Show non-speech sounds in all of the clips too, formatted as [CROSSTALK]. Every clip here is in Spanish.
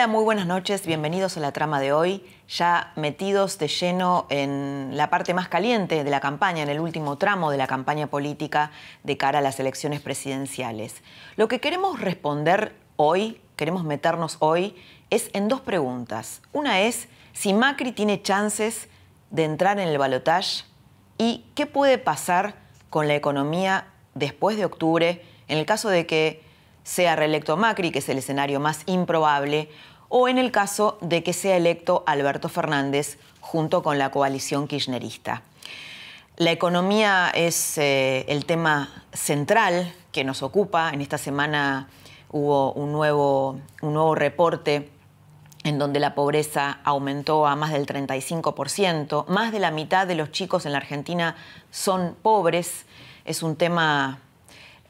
Hola, muy buenas noches, bienvenidos a la trama de hoy, ya metidos de lleno en la parte más caliente de la campaña, en el último tramo de la campaña política de cara a las elecciones presidenciales. Lo que queremos responder hoy, queremos meternos hoy, es en dos preguntas. Una es si Macri tiene chances de entrar en el balotaje y qué puede pasar con la economía después de octubre en el caso de que sea reelecto Macri, que es el escenario más improbable, o en el caso de que sea electo Alberto Fernández junto con la coalición kirchnerista. La economía es eh, el tema central que nos ocupa. En esta semana hubo un nuevo, un nuevo reporte en donde la pobreza aumentó a más del 35%. Más de la mitad de los chicos en la Argentina son pobres. Es un tema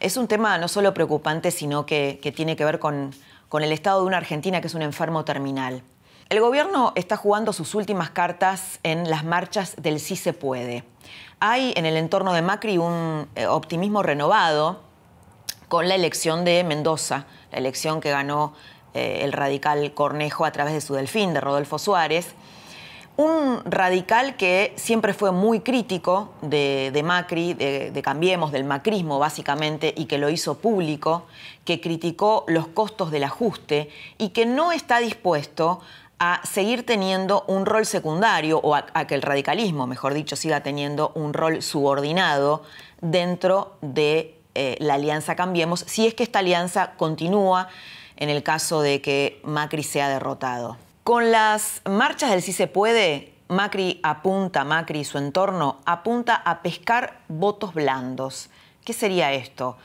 es un tema no solo preocupante, sino que, tiene que ver con, el estado de una Argentina que es un enfermo terminal. El gobierno está jugando sus últimas cartas en las marchas del sí se puede. Hay en el entorno de Macri un eh, optimismo renovado con la elección de Mendoza, la elección que ganó eh, el radical Cornejo a través de su delfín, de Rodolfo Suárez, un radical que siempre fue muy crítico de, Macri, de, Cambiemos, del macrismo básicamente, y que lo hizo público, que criticó los costos del ajuste y que no está dispuesto a seguir teniendo un rol secundario o a, que el radicalismo, mejor dicho, siga teniendo un rol subordinado dentro de eh, la alianza Cambiemos, si es que esta alianza continúa en el caso de que Macri sea derrotado. Con las marchas del sí se puede, Macri apunta, Macri y su entorno apunta a pescar votos blandos. ¿Qué sería esto?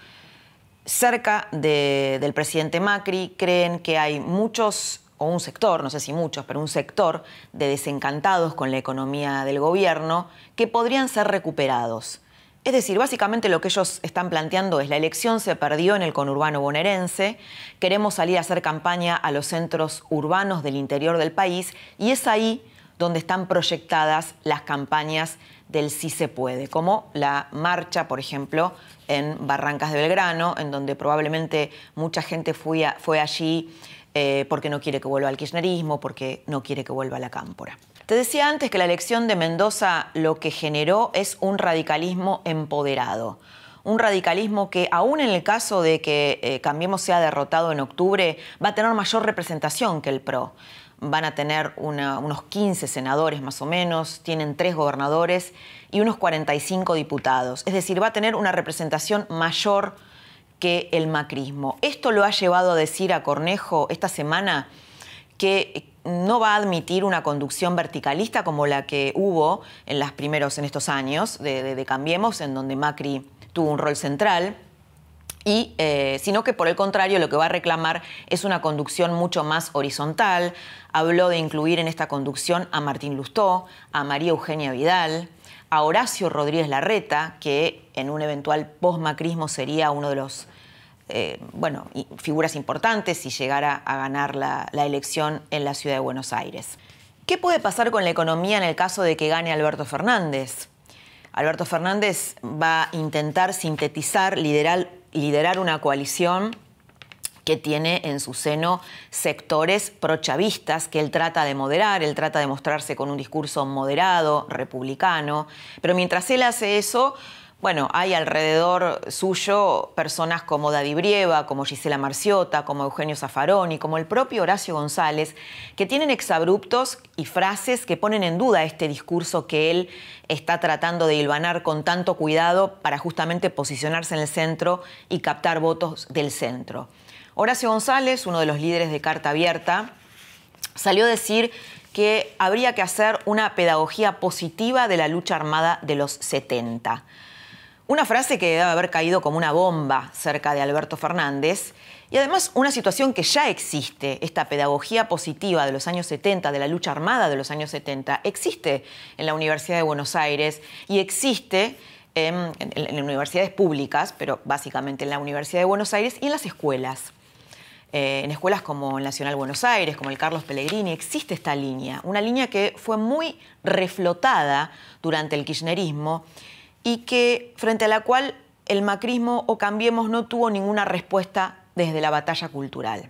Cerca del presidente Macri creen que hay muchos, o un sector, no sé si muchos, pero un sector de desencantados con la economía del gobierno que podrían ser recuperados. Es decir, básicamente lo que ellos están planteando es la elección se perdió en el conurbano bonaerense, queremos salir a hacer campaña a los centros urbanos del interior del país y es ahí donde están proyectadas las campañas del sí se puede, como la marcha, por ejemplo, en Barrancas de Belgrano, en donde probablemente mucha gente fue, allí eh, porque no quiere que vuelva al kirchnerismo, porque no quiere que vuelva a la cámpora. Te decía antes que la elección de Mendoza lo que generó es un radicalismo empoderado. Un radicalismo que, aún en el caso de que eh, Cambiemos sea derrotado en octubre, va a tener mayor representación que el PRO. Van a tener unos 15 senadores más o menos, tienen tres gobernadores y unos 45 diputados. Es decir, va a tener una representación mayor que el macrismo. Esto lo ha llevado a decir a Cornejo esta semana que no va a admitir una conducción verticalista como la que hubo en, las primeros, en estos años de, Cambiemos, en donde Macri tuvo un rol central. Y, eh, sino que por el contrario lo que va a reclamar es una conducción mucho más horizontal. Habló de incluir en esta conducción a Martín Lustó, a María Eugenia Vidal, a Horacio Rodríguez Larreta, que en un eventual post-macrismo sería uno de los eh, bueno, figuras importantes si llegara a ganar la, la elección en la ciudad de Buenos Aires. ¿Qué puede pasar con la economía en el caso de que gane Alberto Fernández? Alberto Fernández va a intentar sintetizar, liderar, liderar una coalición que tiene en su seno sectores prochavistas que él trata de moderar, él trata de mostrarse con un discurso moderado, republicano, pero mientras él hace eso, bueno, hay alrededor suyo personas como Daddy Brieva, como Gisela Marciota, como Eugenio Zaffaroni, como el propio Horacio González, que tienen exabruptos y frases que ponen en duda este discurso que él está tratando de hilvanar con tanto cuidado para justamente posicionarse en el centro y captar votos del centro. Horacio González, uno de los líderes de Carta Abierta, salió a decir que habría que hacer una pedagogía positiva de la lucha armada de los 70 Una frase que debe haber caído como una bomba cerca de Alberto Fernández y además una situación que ya existe, esta pedagogía positiva de los años 70, de la lucha armada de los años 70, existe en la Universidad de Buenos Aires y existe en, universidades públicas, pero básicamente en la Universidad de Buenos Aires y en las escuelas. Eh, en escuelas como el Nacional Buenos Aires, como el Carlos Pellegrini, existe esta línea, una línea que fue muy reflotada durante el kirchnerismo y que frente a la cual el macrismo o Cambiemos no tuvo ninguna respuesta desde la batalla cultural.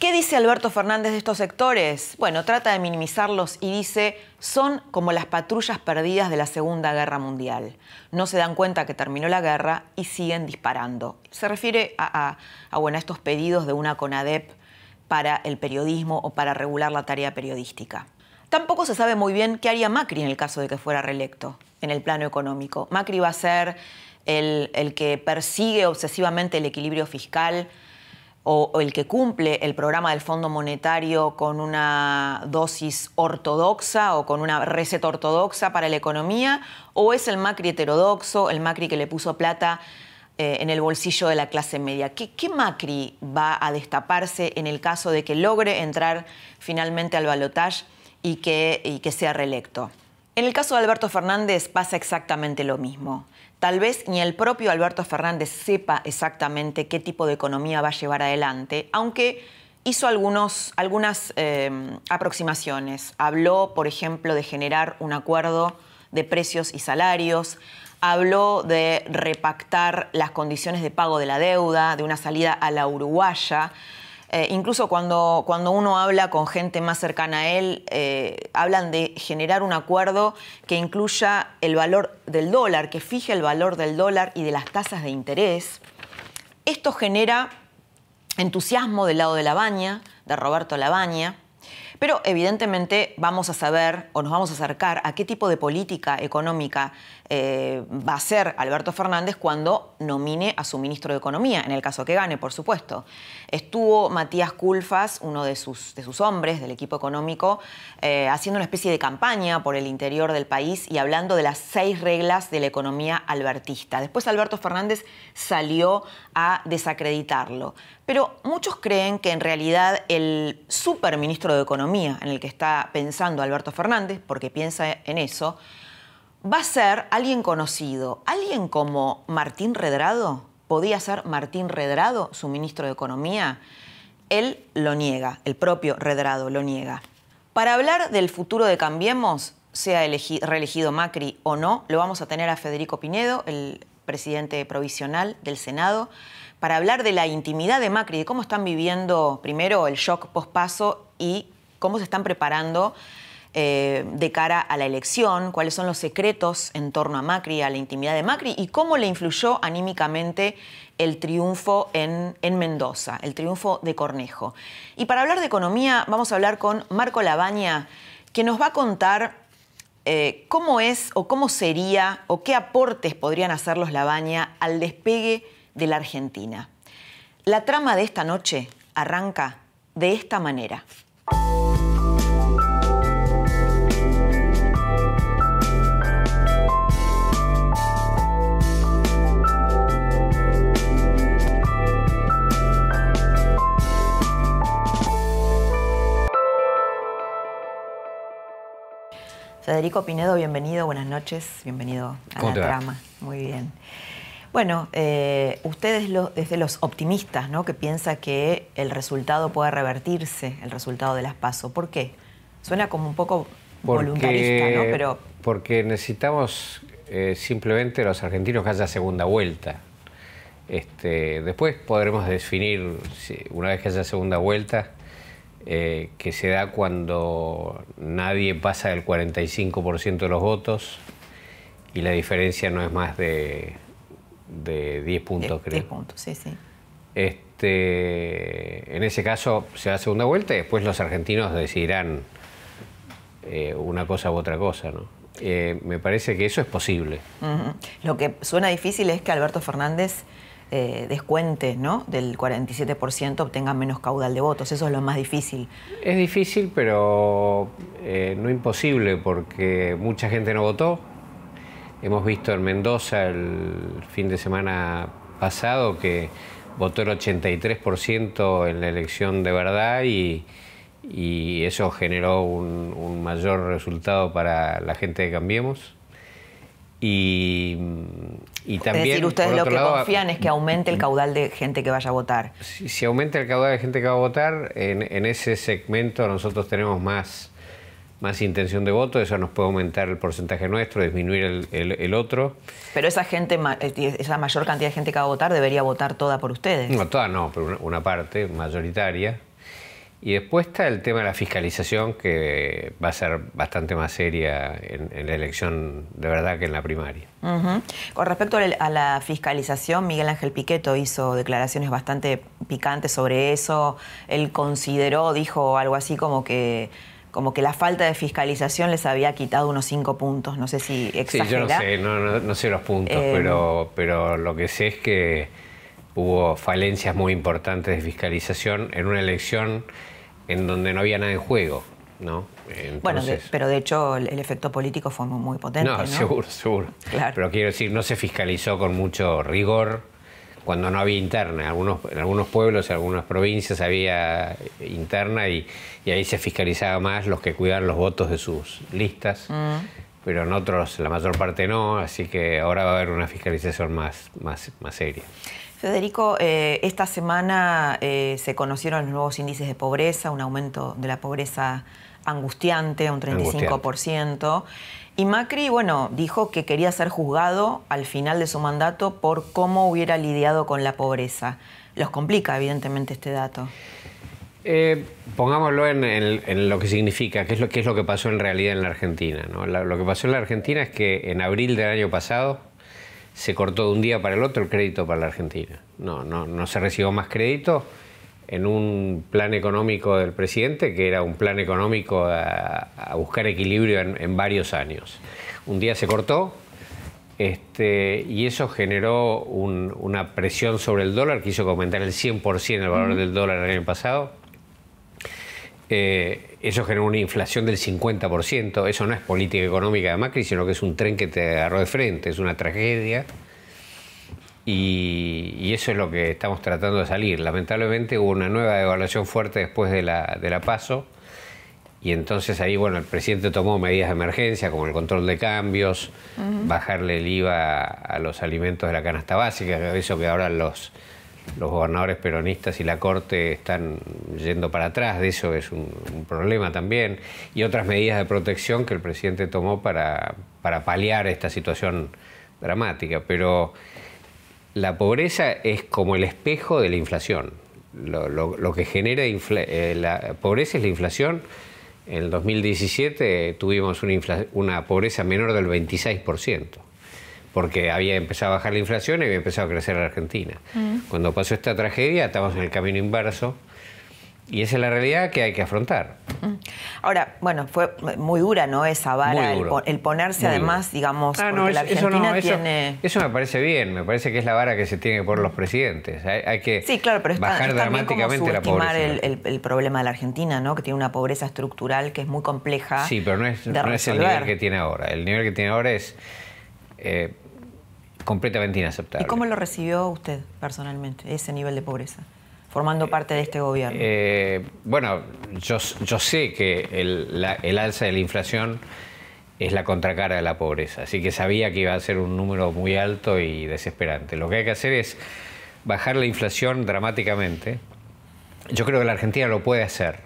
¿Qué dice Alberto Fernández de estos sectores? Bueno, trata de minimizarlos y dice, son como las patrullas perdidas de la Segunda Guerra Mundial. No se dan cuenta que terminó la guerra y siguen disparando. Se refiere a, estos pedidos de una CONADEP para el periodismo o para regular la tarea periodística. Tampoco se sabe muy bien qué haría Macri en el caso de que fuera reelecto en el plano económico. Macri va a ser el que persigue obsesivamente el equilibrio fiscal, o, el que cumple el programa del Fondo Monetario con una dosis ortodoxa o con una receta ortodoxa para la economía, o es el Macri heterodoxo, el Macri que le puso plata eh, en el bolsillo de la clase media. ¿Qué, Macri va a destaparse en el caso de que logre entrar finalmente al balotaje y que, y que sea reelecto? En el caso de Alberto Fernández pasa exactamente lo mismo. Tal vez ni el propio Alberto Fernández sepa exactamente qué tipo de economía va a llevar adelante, aunque hizo algunos, algunas eh, aproximaciones. Habló, por ejemplo, de generar un acuerdo de precios y salarios, habló de repactar las condiciones de pago de la deuda, de una salida a la uruguaya. Eh, incluso cuando, cuando, uno habla con gente más cercana a él, eh, hablan de generar un acuerdo que incluya el valor del dólar, que fije el valor del dólar y de las tasas de interés. Esto genera entusiasmo del lado de la baña, de Roberto Labaña, pero evidentemente vamos a saber o nos vamos a acercar a qué tipo de política económica eh, va a ser Alberto Fernández cuando nomine a su ministro de Economía, en el caso que gane, por supuesto. Estuvo Matías Culfas, uno de sus, de sus hombres del equipo económico, eh, haciendo una especie de campaña por el interior del país y hablando de las seis reglas de la economía albertista. Después Alberto Fernández salió a desacreditarlo. Pero muchos creen que en realidad el superministro de Economía en el que está pensando Alberto Fernández, porque piensa en eso, va a ser alguien conocido, alguien como Martín Redrado. ¿Podía ser Martín Redrado su ministro de Economía? Él lo niega, el propio Redrado lo niega. Para hablar del futuro de Cambiemos, sea reelegido Macri o no, lo vamos a tener a Federico Pinedo, el presidente provisional del Senado, para hablar de la intimidad de Macri, de cómo están viviendo primero el shock pospaso y cómo se están preparando eh, de cara a la elección, cuáles son los secretos en torno a Macri, a la intimidad de Macri y cómo le influyó anímicamente el triunfo en, Mendoza, el triunfo de Cornejo. Y para hablar de economía vamos a hablar con Marco Labaña, que nos va a contar eh, cómo es o cómo sería o qué aportes podrían hacer los Labaña al despegue de la Argentina. La trama de esta noche arranca de esta manera. Federico Pinedo, bienvenido, buenas noches, bienvenido a la trama. Muy bien. Bueno, eh, usted es, de los optimistas, ¿no? Que piensa que el resultado puede revertirse, el resultado de las PASO. ¿Por qué? Suena como un poco voluntarista, ¿no? Pero... Porque necesitamos eh, simplemente los argentinos que haya segunda vuelta. Este, después podremos definir, una vez que haya segunda vuelta, eh, que se da cuando nadie pasa del 45% de los votos y la diferencia no es más de, de 10 puntos, creo. 10 puntos, sí, sí. Este, en ese caso se da segunda vuelta y después los argentinos decidirán eh, una cosa u otra cosa, ¿no? Eh, me parece que eso es posible. Lo que suena difícil es que Alberto Fernández eh, descuente ¿no? del 47% obtenga menos caudal de votos. Eso es lo más difícil. Es difícil, pero eh, no imposible, porque mucha gente no votó hemos visto en Mendoza el fin de semana pasado que votó el 83% en la elección de verdad y, eso generó un, mayor resultado para la gente de Cambiemos. Y, también. Es decir, ustedes lo que confían es que aumente el caudal de gente que vaya a votar. Si, aumenta el caudal de gente que va a votar, en ese segmento nosotros tenemos más más intención de voto, eso nos puede aumentar el porcentaje nuestro, disminuir el, otro. Pero esa gente, esa mayor cantidad de gente que va a votar, debería votar toda por ustedes. No, toda no, pero una, parte mayoritaria. Y después está el tema de la fiscalización, que va a ser bastante más seria en, la elección de verdad que en la primaria. Con respecto a la fiscalización, Miguel Ángel Piqueto hizo declaraciones bastante picantes sobre eso. Él consideró, dijo algo así como que como que la falta de fiscalización les había quitado unos cinco puntos. No sé si exagera. Sí, yo no sé, no, sé los puntos, eh, pero, pero lo que sé es que hubo falencias muy importantes de fiscalización en una elección en donde no había nada en juego. ¿no? bueno, pero de hecho el, efecto político fue muy, potente. No, seguro, seguro. Pero quiero decir, no se fiscalizó con mucho rigor cuando no había interna. En algunos, en algunos pueblos, en algunas provincias había interna y, ahí se fiscalizaba más los que cuidaban los votos de sus listas, mm. pero en otros la mayor parte no, así que ahora va a haber una fiscalización más, más, más seria. Federico, eh, esta semana eh, se conocieron los nuevos índices de pobreza, un aumento de la pobreza angustiante, un 35%. Y Macri, bueno, dijo que quería ser juzgado al final de su mandato por cómo hubiera lidiado con la pobreza. Los complica, evidentemente, este dato. Eh, pongámoslo en, lo que significa, qué es lo, es lo que pasó en realidad en la Argentina. lo que pasó en la Argentina es que en abril del año pasado se cortó de un día para el otro el crédito para la Argentina. No, no, no se recibió más crédito en un plan económico del presidente, que era un plan económico a, buscar equilibrio en, varios años. Un día se cortó este, y eso generó una presión sobre el dólar que hizo que aumentara el 100% el valor del dólar el año pasado. Eh, eso generó una inflación del 50%. Eso no es política económica de Macri, sino que es un tren que te agarró de frente, es una tragedia. Y, eso es lo que estamos tratando de salir. Lamentablemente hubo una nueva devaluación fuerte después de la, de la PASO y entonces ahí, bueno, el presidente tomó medidas de emergencia como el control de cambios, bajarle el IVA a los alimentos de la canasta básica, eso que ahora los, los gobernadores peronistas y la Corte están yendo para atrás, de eso es un, problema también, y otras medidas de protección que el presidente tomó para, para paliar esta situación dramática. Pero la pobreza es como el espejo de la inflación. Lo, que genera eh, la pobreza es la inflación. En el 2017 tuvimos una, una pobreza menor del 26%, porque había empezado a bajar la inflación y había empezado a crecer la Argentina. Mm. Cuando pasó esta tragedia, estamos en el camino inverso y esa es la realidad que hay que afrontar. Mm. Ahora, bueno, fue muy dura, ¿no? Esa vara, el, ponerse además, digamos, ah, porque la Argentina eso tiene... Eso, me parece bien, me parece que es la vara que se tiene que poner los presidentes. Hay, que sí, claro, pero bajar dramáticamente la pobreza. El, el, problema de la Argentina, ¿no? Que tiene una pobreza estructural que es muy compleja. Sí, pero no es, no es el nivel que tiene ahora. El nivel que tiene ahora es eh, completamente inaceptable. ¿Y cómo lo recibió usted personalmente, ese nivel de pobreza? formando parte de este gobierno? Eh, bueno, yo, yo, sé que el, alza de la inflación es la contracara de la pobreza, así que sabía que iba a ser un número muy alto y desesperante. Lo que hay que hacer es bajar la inflación dramáticamente. Yo creo que la Argentina lo puede hacer.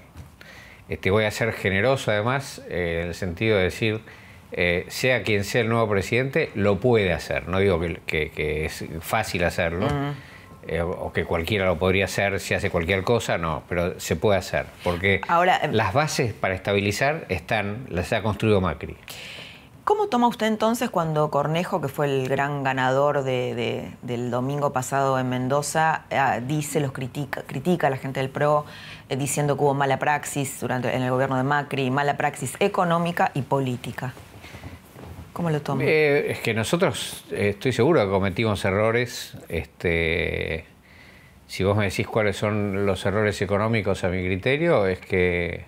Este, voy a ser generoso además, eh, en el sentido de decir, eh, sea quien sea el nuevo presidente, lo puede hacer. No digo que, es fácil hacerlo. Eh, o que cualquiera lo podría hacer si hace cualquier cosa, no, pero se puede hacer, porque Ahora, eh, las bases para estabilizar están, las ha construido Macri. ¿Cómo toma usted entonces cuando Cornejo, que fue el gran ganador del domingo pasado en Mendoza, eh, dice, los critica, critica a la gente del PRO, diciendo que hubo mala praxis durante, en el gobierno de Macri, mala praxis económica y política? ¿Cómo lo? Eh, es que nosotros eh, estoy seguro que cometimos errores. Este, si vos me decís cuáles son los errores económicos a mi criterio, es que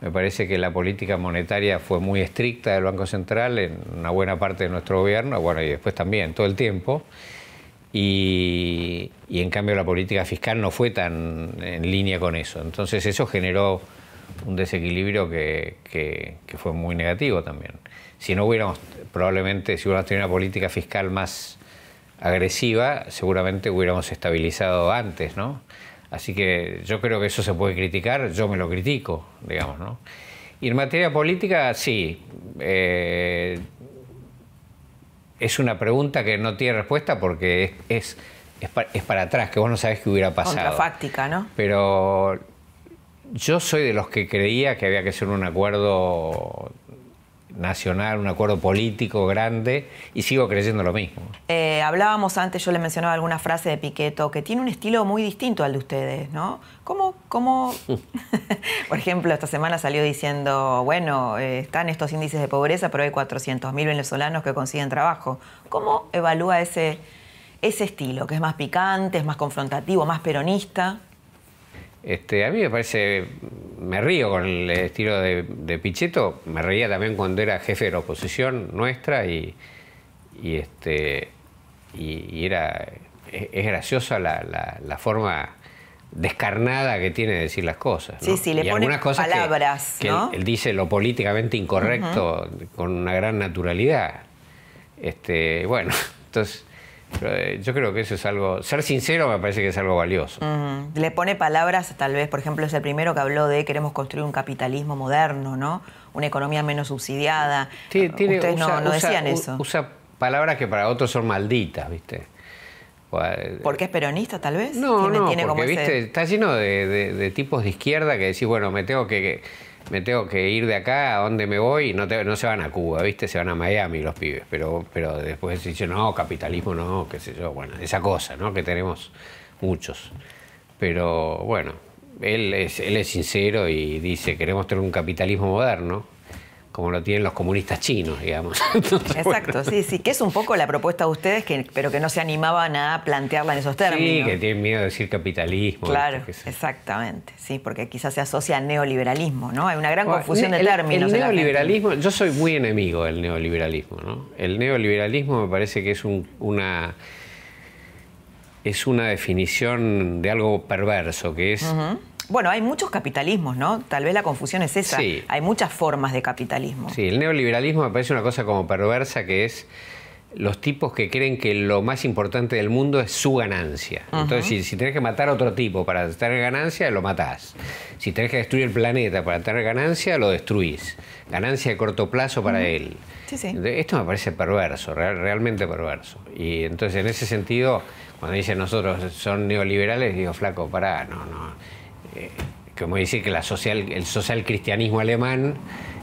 Me parece que la política monetaria fue muy estricta del Banco Central en una buena parte de nuestro gobierno, bueno, y después también, todo el tiempo. Y, en cambio la política fiscal no fue tan en línea con eso. Entonces eso generó un desequilibrio que, que, fue muy negativo también. Si no hubiéramos, probablemente, si hubiéramos tenido una política fiscal más agresiva, seguramente hubiéramos estabilizado antes, ¿no? Así que yo creo que eso se puede criticar, yo me lo critico, digamos, ¿no? Y en materia política, sí. Eh, es una pregunta que no tiene respuesta porque es, es, para, atrás, que vos no sabés qué hubiera pasado. Contrafáctica, ¿no? Pero yo soy de los que creía que había que hacer un acuerdo nacional, un acuerdo político grande y sigo creyendo lo mismo. Eh, hablábamos antes, yo le mencionaba alguna frase de Piqueto que tiene un estilo muy distinto al de ustedes, ¿no? ¿Cómo, cómo [LAUGHS] [LAUGHS] por ejemplo, esta semana salió diciendo, bueno, eh, están estos índices de pobreza, pero hay 400.000 venezolanos que consiguen trabajo. ¿Cómo evalúa ese, ese estilo, que es más picante, es más confrontativo, más peronista? Este, a mí me parece, me río con el estilo de, de, Pichetto, me reía también cuando era jefe de la oposición nuestra y, y este, y, era, es, graciosa la, la, forma descarnada que tiene de decir las cosas. Sí, sí, le pone palabras. Que, él, dice lo políticamente incorrecto con una gran naturalidad. Este, bueno, [LAUGHS] entonces yo creo que eso es algo, ser sincero me parece que es algo valioso. Le pone palabras, tal vez, por ejemplo, es el primero que habló de queremos construir un capitalismo moderno, ¿no? Una economía menos subsidiada. Ustedes no, decían eso. Usa palabras que para otros son malditas, ¿viste? ¿Porque es peronista, tal vez? No, no, porque, ¿viste? está lleno de, tipos de izquierda que decís, bueno, me tengo que me tengo que ir de acá, ¿a dónde me voy? No, no se van a Cuba, ¿viste? Se van a Miami los pibes, pero, pero después dicen, no, capitalismo no, qué sé yo, bueno, esa cosa, ¿no? Que tenemos muchos. Pero bueno, él es, él es sincero y dice, queremos tener un capitalismo moderno como lo tienen los comunistas chinos, digamos. [LAUGHS] Exacto, sí, sí, que es un poco la propuesta de ustedes, que, pero que no se animaban a plantearla en esos términos. Sí, que tienen miedo de decir capitalismo. Claro, exactamente, sí, porque quizás se asocia al neoliberalismo, ¿no? Hay una gran confusión de términos. El neoliberalismo, yo soy muy enemigo del neoliberalismo, ¿no? El neoliberalismo me parece que es una es una definición de algo perverso, que es bueno, hay muchos capitalismos, ¿no? Tal vez la confusión es esa. Sí. Hay muchas formas de capitalismo. Sí, el neoliberalismo me parece una cosa como perversa que es los tipos que creen que lo más importante del mundo es su ganancia. Entonces, si, si, tenés que matar a otro tipo para tener ganancia, lo matás. Si tenés que destruir el planeta para tener ganancia, lo destruís. Ganancia de corto plazo para él. Sí, sí. Esto me parece perverso, realmente perverso. Y entonces, en ese sentido, cuando dicen nosotros son neoliberales, digo, flaco, pará, no, no eh, como decir que la social, el social cristianismo alemán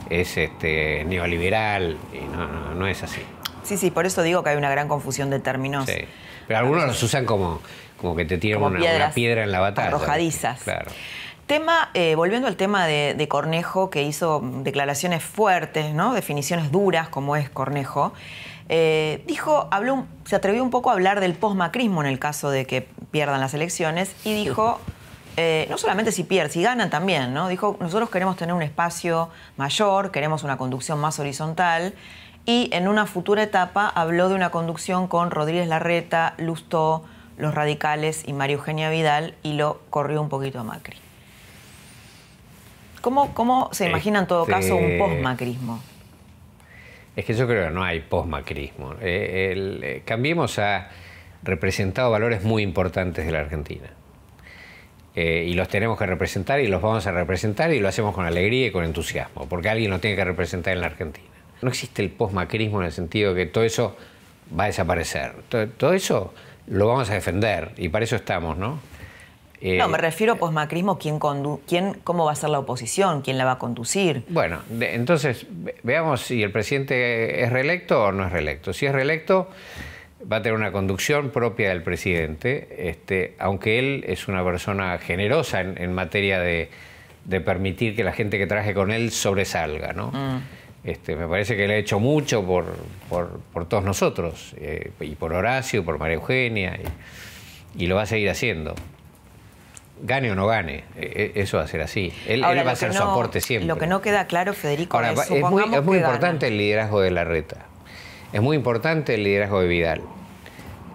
es este, neoliberal, y no, no, es así. Sí, sí, por eso digo que hay una gran confusión de términos. Sí. Pero algunos los usan como, como que te tiran una, piedra en la batalla. Arrojadizas. Claro. Tema, eh, volviendo al tema de, Cornejo, que hizo declaraciones fuertes, ¿no? definiciones duras, como es Cornejo, eh, dijo, habló, se atrevió un poco a hablar del postmacrismo en el caso de que pierdan las elecciones y dijo, eh, no solamente si pierden, si ganan también, ¿no? Dijo, nosotros queremos tener un espacio mayor, queremos una conducción más horizontal. Y en una futura etapa habló de una conducción con Rodríguez Larreta, Lustó, los radicales y María Eugenia Vidal y lo corrió un poquito a Macri. ¿Cómo, cómo se imagina en todo caso un postmacrismo? Es que yo creo que no hay postmacrismo. Eh, eh, Cambiemos ha representado valores muy importantes de la Argentina. Eh, y los tenemos que representar y los vamos a representar y lo hacemos con alegría y con entusiasmo, porque alguien nos tiene que representar en la Argentina. No existe el postmacrismo en el sentido de que todo eso va a desaparecer. Todo, eso lo vamos a defender y para eso estamos, ¿no? no, me refiero a postmacrismo, ¿quién, quién, ¿cómo va a ser la oposición? ¿Quién la va a conducir? Bueno, entonces veamos si el presidente es reelecto o no es reelecto. Si es reelecto, va a tener una conducción propia del presidente, este, aunque él es una persona generosa en, materia de, permitir que la gente que trabaje con él sobresalga. ¿no? Mm. Este, me parece que le ha hecho mucho por, por, todos nosotros, eh, y por Horacio, por María Eugenia, y, lo va a seguir haciendo. gane o no gane. E, e, eso va a ser así. Él, va a ser su aporte siempre. Lo que no queda claro, Federico, es, es muy, es muy importante el liderazgo de la reta. Es muy importante el liderazgo de Vidal.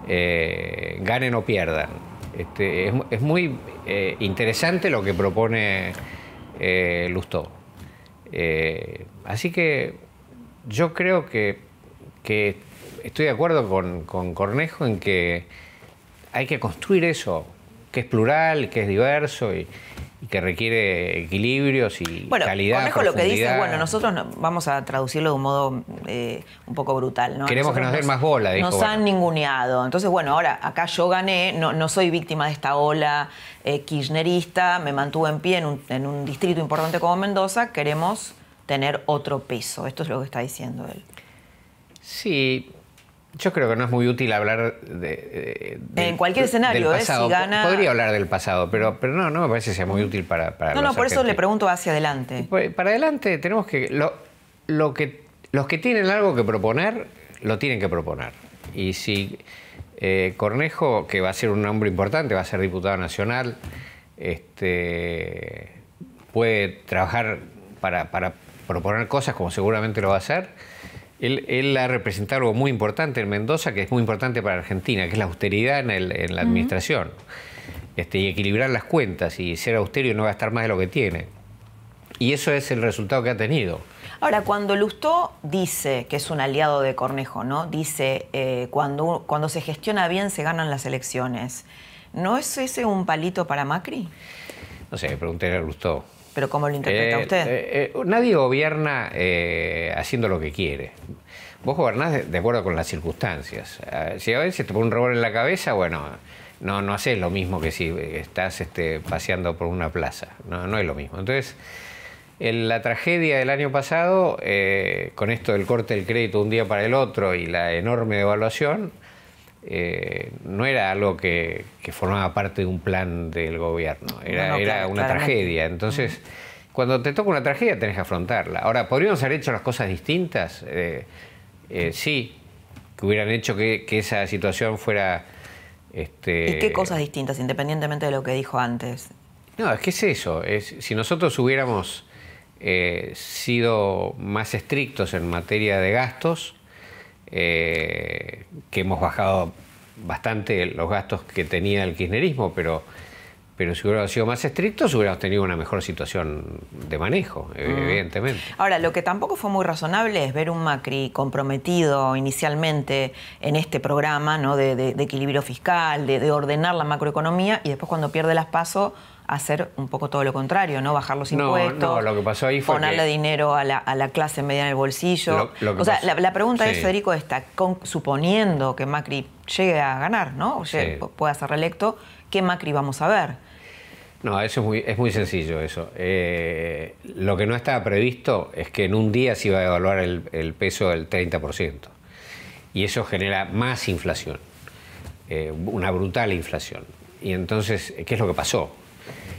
Eh, ganen o pierdan. Este, es, muy eh, interesante lo que propone eh, Lustó. Eh, así que yo creo que, estoy de acuerdo con, con Cornejo en que hay que construir eso, que es plural, que es diverso y, que requiere equilibrios y bueno, calidad. Cornejo lo que dice, bueno, nosotros vamos a traducirlo de un modo eh, un poco brutal, ¿no? Queremos que nos den más bola, dijo. Nos han ninguneado. Entonces, bueno, ahora acá yo gané, no, no soy víctima de esta ola eh, kirchnerista, me mantuve en pie en un, en un distrito importante como Mendoza, queremos tener otro peso. Esto es lo que está diciendo él. Sí, yo creo que no es muy útil hablar de. en cualquier escenario, ¿eh? Si gana... Podría hablar del pasado, pero, pero no, no me parece que sea muy útil para. para no, no, por eso le pregunto hacia adelante. Pues, para adelante tenemos que. Lo, lo que los que tienen algo que proponer, lo tienen que proponer. Y si eh, Cornejo, que va a ser un hombre importante, va a ser diputado nacional, este, puede trabajar para, para proponer cosas como seguramente lo va a hacer él, ha representado algo muy importante en Mendoza, que es muy importante para Argentina, que es la austeridad en, la administración. Este, y equilibrar las cuentas y ser austero y no gastar más de lo que tiene. Y eso es el resultado que ha tenido. Ahora, cuando Lustó dice que es un aliado de Cornejo, ¿no? Dice, eh, cuando, cuando se gestiona bien se ganan las elecciones. ¿No es ese un palito para Macri? No sé, pregunté a Lustó. ¿Pero cómo lo interpreta eh, usted? Eh, eh, nadie gobierna haciendo lo que quiere. Vos gobernás de, acuerdo con las circunstancias. Si a veces te pone un revólver en la cabeza, bueno, no, no haces lo mismo que si estás este, paseando por una plaza. No, no es lo mismo. Entonces, en la tragedia del año pasado, con esto del corte del crédito un día para el otro y la enorme devaluación, eh, no era algo que, formaba parte de un plan del gobierno, era, era una tragedia. Entonces, cuando te toca una tragedia tenés que afrontarla. Ahora, ¿podríamos haber hecho las cosas distintas? Eh, eh, sí, que hubieran hecho que, esa situación fuera... Este... ¿Y qué cosas distintas, independientemente de lo que dijo antes? No, es que es eso. Es, si nosotros hubiéramos sido más estrictos en materia de gastos, eh, que hemos bajado bastante los gastos que tenía el kirchnerismo, pero, pero si hubiéramos sido más estrictos hubiéramos tenido una mejor situación de manejo, mm. evidentemente. Ahora, lo que tampoco fue muy razonable es ver un Macri comprometido inicialmente en este programa ¿no? de, equilibrio fiscal, de, de, ordenar la macroeconomía, y después cuando pierde las pasos hacer un poco todo lo contrario, ¿no? Bajar los impuestos. No, lo que pasó ahí fue ponerle dinero a la, clase media en el bolsillo. o sea, la, pregunta es, Federico, está suponiendo que Macri llegue a ganar, ¿no? O pueda ser reelecto, ¿qué Macri vamos a ver? No, eso es muy, es muy sencillo eso. Eh, lo que no estaba previsto es que en un día se iba a evaluar el, peso del 30%. Y eso genera más inflación, eh, una brutal inflación. Y entonces, ¿qué es lo que pasó?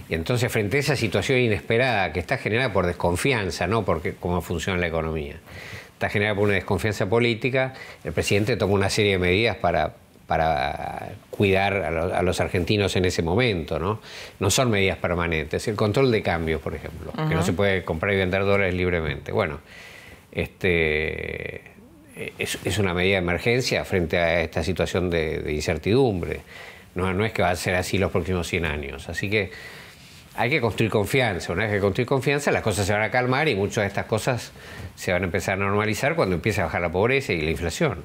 Y entonces, frente a esa situación inesperada que está generada por desconfianza, no porque cómo funciona la economía, está generada por una desconfianza política, el presidente tomó una serie de medidas para, para cuidar a, los argentinos en ese momento, ¿no? No son medidas permanentes. El control de cambios, por ejemplo, que no se puede comprar y vender dólares libremente. Bueno, este, es, una medida de emergencia frente a esta situación de, incertidumbre. No, no es que va a ser así los próximos 100 años. Así que hay que construir confianza. Una vez que construir confianza, las cosas se van a calmar y muchas de estas cosas se van a empezar a normalizar cuando empiece a bajar la pobreza y la inflación.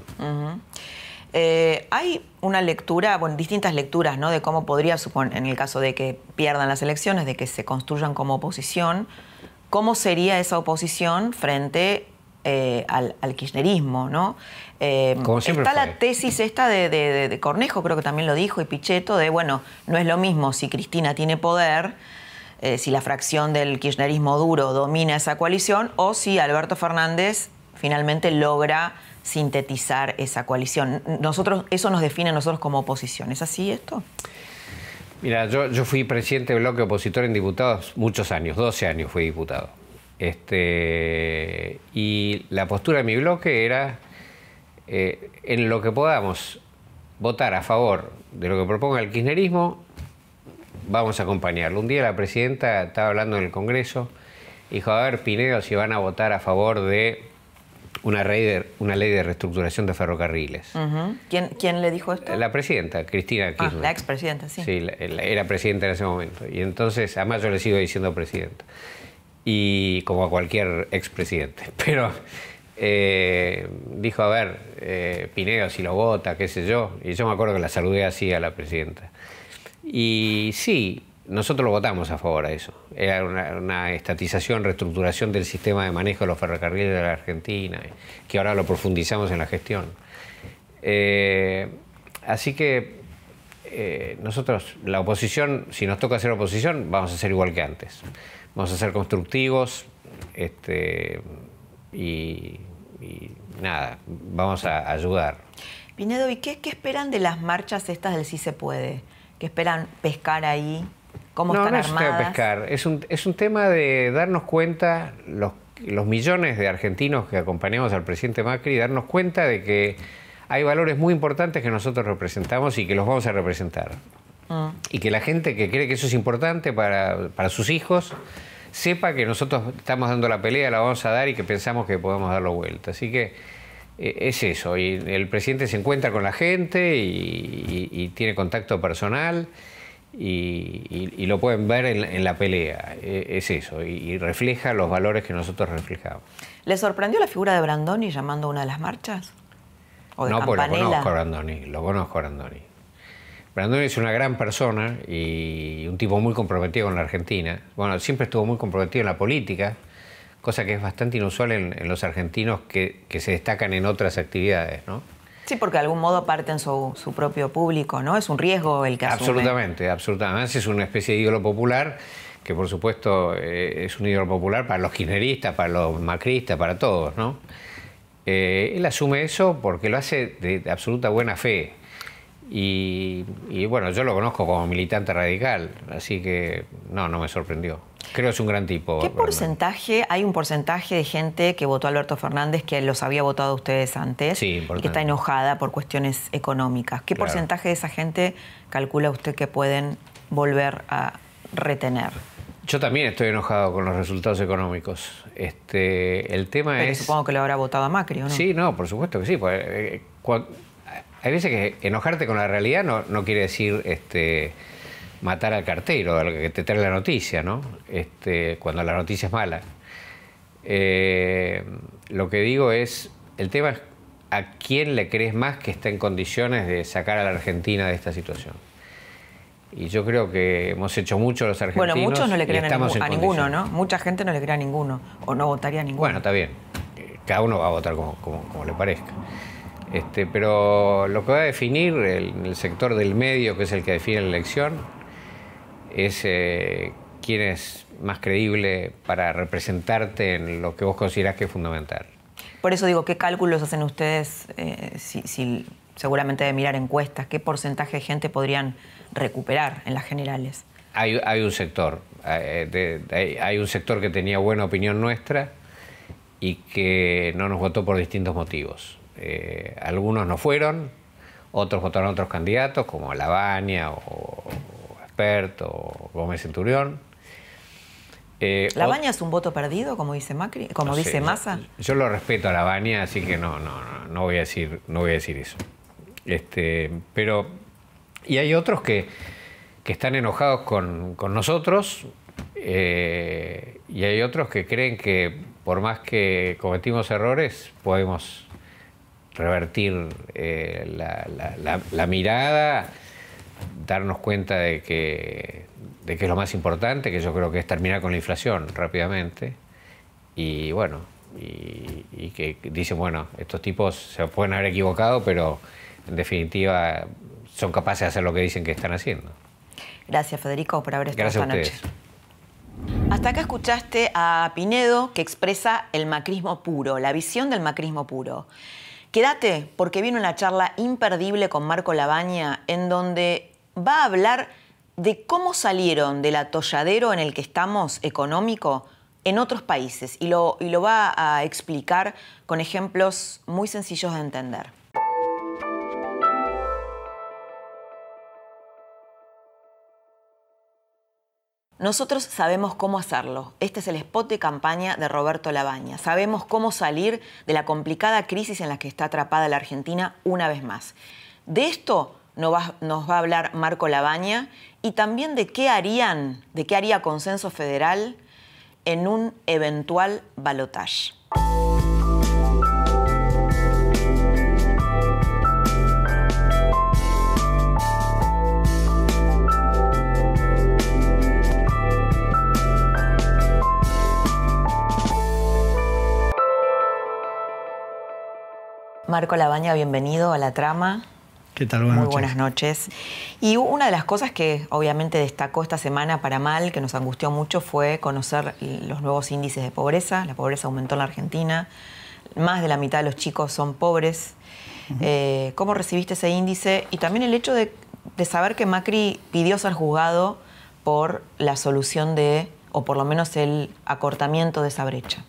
Eh, hay una lectura, bueno, distintas lecturas, ¿no? De cómo podría suponer, en el caso de que pierdan las elecciones, de que se construyan como oposición, cómo sería esa oposición frente eh, al, kirchnerismo, ¿no? Eh, está la tesis esta de, de, Cornejo, creo que también lo dijo, y Pichetto, de, bueno, no es lo mismo si Cristina tiene poder eh, si la fracción del kirchnerismo duro domina esa coalición o si Alberto Fernández finalmente logra sintetizar esa coalición. Nosotros, eso nos define a nosotros como oposición. ¿Es así esto? Mira, yo, fui presidente del bloque opositor en diputados muchos años, 12 años fui diputado. Este, y la postura de mi bloque era eh, en lo que podamos votar a favor de lo que proponga el kirchnerismo, vamos a acompañarlo. Un día la presidenta estaba hablando en el Congreso, dijo, a ver, Pinedo, si van a votar a favor de una ley de, una ley de reestructuración de ferrocarriles. ¿Quién, ¿Quién, le dijo esto? La presidenta, Cristina ah, Kirchner. Ah, la expresidenta, sí. Sí, era presidenta en ese momento. Y entonces, además yo le sigo diciendo presidenta. Y como a cualquier expresidente. [LAUGHS] Pero eh, dijo, a ver, eh, si lo vota, qué sé yo. Y yo me acuerdo que la saludé así a la presidenta. Y sí, nosotros lo votamos a favor a eso. Era una, estatización, reestructuración del sistema de manejo de los ferrocarriles de la Argentina, que ahora lo profundizamos en la gestión. Eh, así que eh, nosotros, la oposición, si nos toca hacer oposición, vamos a ser igual que antes. Vamos a ser constructivos este, y, nada, vamos a ayudar. Pinedo, ¿y qué, qué esperan de las marchas estas del Sí se puede? ¿Qué esperan pescar ahí? ¿Cómo no, están no es un pescar, es un, es un tema de darnos cuenta, los, los millones de argentinos que acompañamos al presidente Macri, darnos cuenta de que hay valores muy importantes que nosotros representamos y que los vamos a representar. Mm. Y que la gente que cree que eso es importante para, para, sus hijos sepa que nosotros estamos dando la pelea, la vamos a dar y que pensamos que podemos darlo vuelta. Así que eh, es eso. Y el presidente se encuentra con la gente y tiene contacto personal y, lo pueden ver en, la pelea. E, es eso, y, refleja los valores que nosotros reflejamos. ¿Le sorprendió la figura de Brandoni llamando a una de las marchas? no, pues lo conozco a Brandoni, lo conozco a Brandoni. Brandoni es una gran persona y un tipo muy comprometido con la Argentina. Bueno, siempre estuvo muy comprometido en la política, cosa que es bastante inusual en, los argentinos que, que se destacan en otras actividades, ¿no? Sí, porque de algún modo parten su, su propio público, ¿no? Es un riesgo el que asume. Absolutamente, absolutamente. Es una especie de ídolo popular que por supuesto eh, es un ídolo popular para los kirchneristas, para los macristas, para todos, ¿no? Eh, él asume eso porque lo hace de, absoluta buena fe. Y, y, bueno, yo lo conozco como militante radical, así que no, no me sorprendió. Creo que es un gran tipo. ¿Qué porcentaje, hay un porcentaje de gente que votó a Alberto Fernández que los había votado a ustedes antes y que está enojada por cuestiones económicas? ¿Qué porcentaje de esa gente calcula usted que pueden volver a retener? Yo también estoy enojado con los resultados económicos. Este, el tema es. Supongo que lo habrá votado a Macri, ¿o no? Sí, no, por supuesto que sí. Pues, eh, hay veces que enojarte con la realidad no, no quiere decir este, matar al cartero, al que te trae la noticia, ¿no? Este, cuando la noticia es mala. Eh, lo que digo es, el tema es a quién le crees más que está en condiciones de sacar a la Argentina de esta situación. Y yo creo que hemos hecho mucho los argentinos. Bueno, muchos no le creen a, ninguno, ¿no? Mucha gente no le cree a ninguno, o no votaría a ninguno. Bueno, está bien. Cada uno va a votar como, como, le parezca. Este, pero lo que va a definir el sector del medio, que es el que define la elección, es eh, quién es más creíble para representarte en lo que vos considerás que es fundamental. Por eso digo, ¿qué cálculos hacen ustedes eh, si, seguramente de mirar encuestas? ¿Qué porcentaje de gente podrían recuperar en las generales? Hay, un sector, eh, hay, un sector que tenía buena opinión nuestra y que no nos votó por distintos motivos. Algunos no fueron, otros votaron a otros candidatos como Lavagna o, o Gómez Centurión. Eh, ¿La baña es un voto perdido, como dice Macri, como dice Massa? Yo, lo respeto a la baña, así que no, no, no, voy a decir, no voy a decir eso. Este, pero y hay otros que, están enojados con, nosotros eh, y hay otros que creen que por más que cometimos errores podemos revertir eh, la mirada darnos cuenta de que, de que es lo más importante, que yo creo que es terminar con la inflación rápidamente. Y bueno, y, que dicen, bueno, estos tipos se pueden haber equivocado, pero en definitiva son capaces de hacer lo que dicen que están haciendo. Gracias, Federico, por haber estado esta noche. Hasta acá escuchaste a Pinedo que expresa el macrismo puro, la visión del macrismo puro. Quédate porque viene una charla imperdible con Marco Labaña en donde va a hablar de cómo salieron del atolladero en el que estamos económico en otros países y lo, y lo va a explicar con ejemplos muy sencillos de entender. Nosotros sabemos cómo hacerlo. Este es el spot de campaña de Roberto Labaña. Sabemos cómo salir de la complicada crisis en la que está atrapada la Argentina una vez más. De esto nos va, a hablar Marco Labaña y también de qué harían, de qué haría Consenso Federal en un eventual balotaje. Marco Labaña, bienvenido a la trama. ¿Qué tal? Buenas Muy noches. buenas noches. Y una de las cosas que obviamente destacó esta semana para mal, que nos angustió mucho, fue conocer los nuevos índices de pobreza. La pobreza aumentó en la Argentina. Más de la mitad de los chicos son pobres. Eh, ¿Cómo recibiste ese índice? Y también el hecho de, de saber que Macri pidió ser juzgado por la solución de, o por lo menos el acortamiento de esa brecha.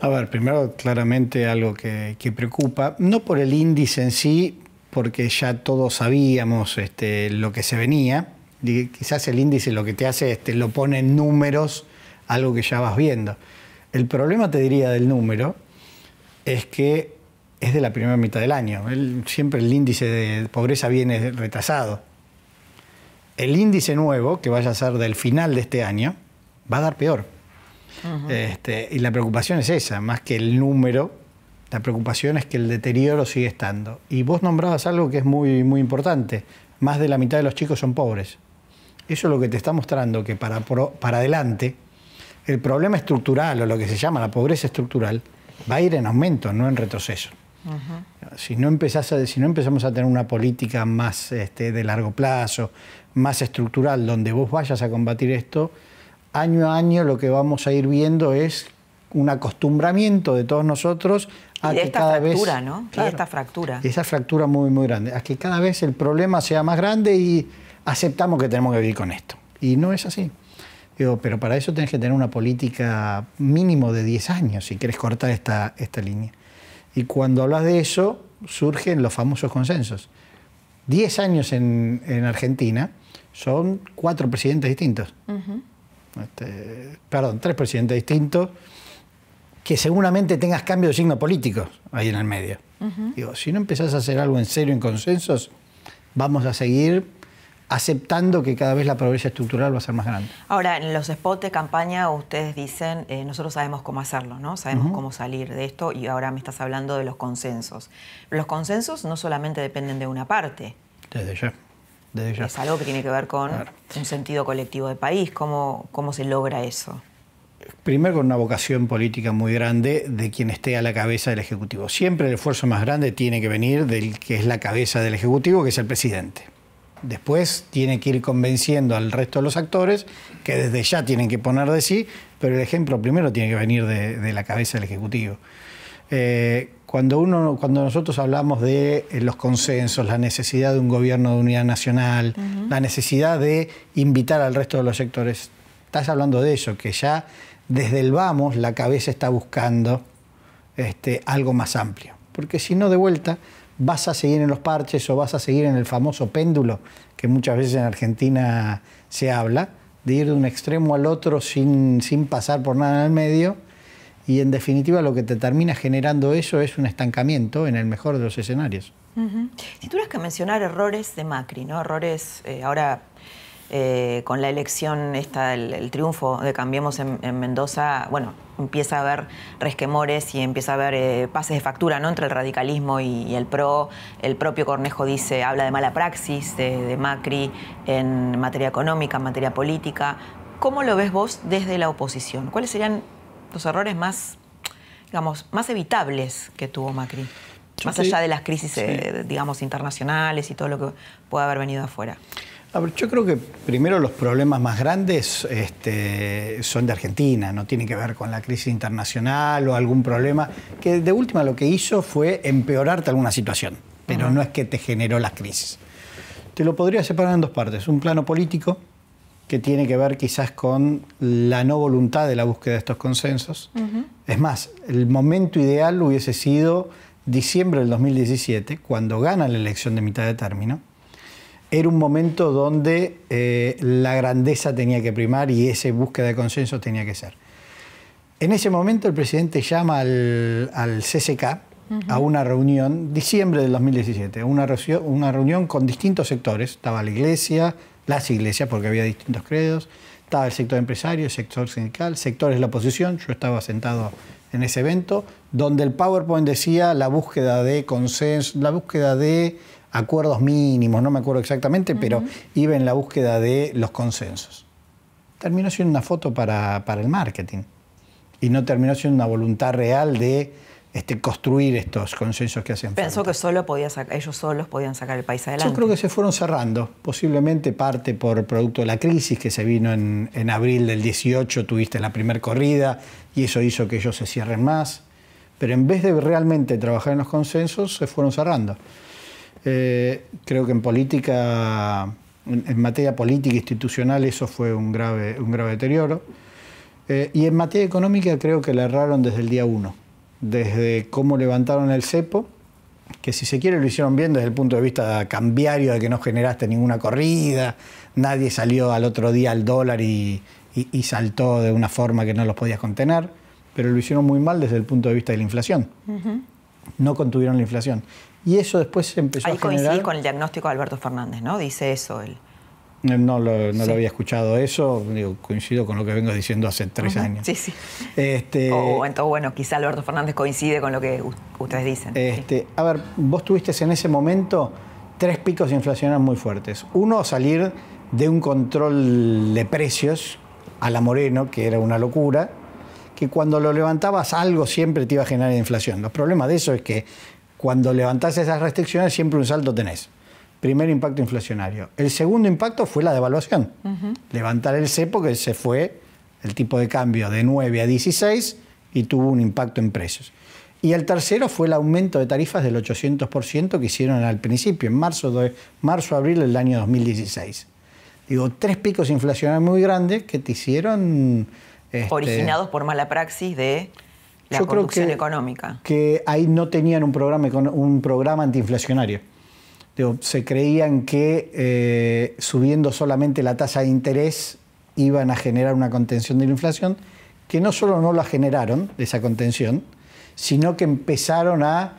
A ver, primero claramente algo que, preocupa, no por el índice en sí, porque ya todos sabíamos este, lo que se venía, quizás el índice lo que te hace es te lo pone en números, algo que ya vas viendo. El problema, te diría, del número es que es de la primera mitad del año. Siempre el índice de pobreza viene retrasado. El índice nuevo, que vaya a ser del final de este año, va a dar peor. Este, y la preocupación es esa, más que el número, la preocupación es que el deterioro sigue estando. Y vos nombrabas algo que es muy, muy importante, más de la mitad de los chicos son pobres. Eso es lo que te está mostrando que para, para adelante el problema estructural o lo que se llama la pobreza estructural va a ir en aumento, no en retroceso. Si no, empezás a- si no empezamos a tener una política más este, de largo plazo, más estructural, donde vos vayas a combatir esto, año a año lo que vamos a ir viendo es un acostumbramiento de todos nosotros a Y de que esta cada fractura, vez, ¿no? Y de esta fractura. Esa fractura muy, muy grande, a que cada vez el problema sea más grande y aceptamos que tenemos que vivir con esto. Y no es así. Digo, pero para eso tenés que tener una política mínimo de 10 años si querés cortar esta, esta línea. Y cuando hablas de eso, surgen los famosos consensos. 10 años en, en Argentina son cuatro presidentes distintos. Este, perdón, tres presidentes distintos que seguramente tengas cambio de signo político ahí en el medio. Digo, si no empezás a hacer algo en serio en consensos, vamos a seguir aceptando que cada vez la pobreza estructural va a ser más grande. Ahora, en los spots de campaña ustedes dicen, eh, nosotros sabemos cómo hacerlo, ¿no? Sabemos cómo salir de esto y ahora me estás hablando de los consensos. Los consensos no solamente dependen de una parte, Desde ya. Desde ya. es algo que tiene que ver con Claro. un sentido colectivo de país. ¿Cómo, cómo se logra eso? Primero con una vocación política muy grande de quien esté a la cabeza del Ejecutivo. Siempre el esfuerzo más grande tiene que venir del que es la cabeza del Ejecutivo, que es el presidente. Después tiene que ir convenciendo al resto de los actores que desde ya tienen que poner de sí, pero el ejemplo primero tiene que venir de, de la cabeza del Ejecutivo. Eh, cuando, uno, cuando nosotros hablamos de eh, los consensos, la necesidad de un gobierno de unidad nacional, la necesidad de invitar al resto de los sectores, estás hablando de eso, que ya desde el vamos la cabeza está buscando este, algo más amplio. Porque si no, de vuelta, vas a seguir en los parches o vas a seguir en el famoso péndulo que muchas veces en Argentina se habla, de ir de un extremo al otro sin, sin pasar por nada en el medio. Y en definitiva lo que te termina generando eso es un estancamiento en el mejor de los escenarios. Si tuvieras que mencionar errores de Macri, ¿no? Errores eh, ahora eh, con la elección, esta, el, triunfo de Cambiemos en, en Mendoza, bueno, empieza a haber resquemores y empieza a haber eh, pases de factura ¿no? entre el radicalismo y, y el PRO. El propio Cornejo dice, habla de mala praxis de, de Macri en materia económica, en materia política. ¿Cómo lo ves vos desde la oposición? ¿Cuáles serían los errores más, digamos, más evitables que tuvo Macri? Yo Más allá de las crisis, sí. eh, digamos, internacionales y todo lo que puede haber venido afuera. A ver, yo creo que primero los problemas más grandes este, son de Argentina, no tienen que ver con la crisis internacional o algún problema, que de última lo que hizo fue empeorarte alguna situación, pero no es que te generó las crisis. Te lo podría separar en dos partes, un plano político que tiene que ver quizás con la no voluntad de la búsqueda de estos consensos. Es más, el momento ideal hubiese sido diciembre del 2017, cuando gana la elección de mitad de término, era un momento donde eh, la grandeza tenía que primar y esa búsqueda de consenso tenía que ser. En ese momento el presidente llama al, CCK a una reunión, diciembre del 2017, una, una reunión con distintos sectores. Estaba la iglesia, las iglesias, porque había distintos credos, estaba el sector empresario, el sector sindical, sectores de la oposición. Yo estaba sentado en ese evento, donde el PowerPoint decía la búsqueda de consenso, la búsqueda de acuerdos mínimos, no me acuerdo exactamente, pero iba en la búsqueda de los consensos. Terminó siendo una foto para, para el marketing y no terminó siendo una voluntad real de este, construir estos consensos que hacen Pensó que solo podía ellos solos podían sacar el país adelante. Yo creo que se fueron cerrando, posiblemente parte por producto de la crisis que se vino en, en abril del 18, tuviste la primera corrida y eso hizo que ellos se cierren más, pero en vez de realmente trabajar en los consensos, se fueron cerrando. Eh, creo que en política, en, materia política e institucional, eso fue un grave, un grave deterioro. Eh, y en materia económica creo que le erraron desde el día uno, desde cómo levantaron el cepo, que si se quiere lo hicieron bien desde el punto de vista cambiario, de que no generaste ninguna corrida, nadie salió al otro día al dólar y, saltó de una forma que no los podías contener, pero lo hicieron muy mal desde el punto de vista de la inflación. No contuvieron la inflación. Y eso después se empezó a generar... coincide con el diagnóstico de Alberto Fernández, ¿no? Dice eso él. No, lo, no lo había escuchado eso, digo, coincido con lo que vengo diciendo hace tres años. Sí, sí. Este, o entonces, bueno, quizá Alberto Fernández coincide con lo que ustedes dicen. Este, A ver, vos tuviste en ese momento tres picos inflacionarios muy fuertes. Uno, salir de un control de precios a la Moreno, que era una locura, que cuando lo levantabas algo siempre te iba a generar inflación. Los problemas de eso es que cuando levantás esas restricciones siempre un salto tenés. Primer impacto inflacionario. El segundo impacto fue la devaluación. Levantar el cepo, que se fue el tipo de cambio de 9 a 16 y tuvo un impacto en precios. Y el tercero fue el aumento de tarifas del 800% que hicieron al principio, en marzo, de, marzo abril del año 2016. Digo, tres picos inflacionarios muy grandes que te hicieron... Este, Originados por mala praxis de la Yo creo que, económica. Que ahí no tenían un programa, un programa antiinflacionario. Se creían que eh, subiendo solamente la tasa de interés iban a generar una contención de la inflación, que no solo no la generaron, esa contención, sino que empezaron a,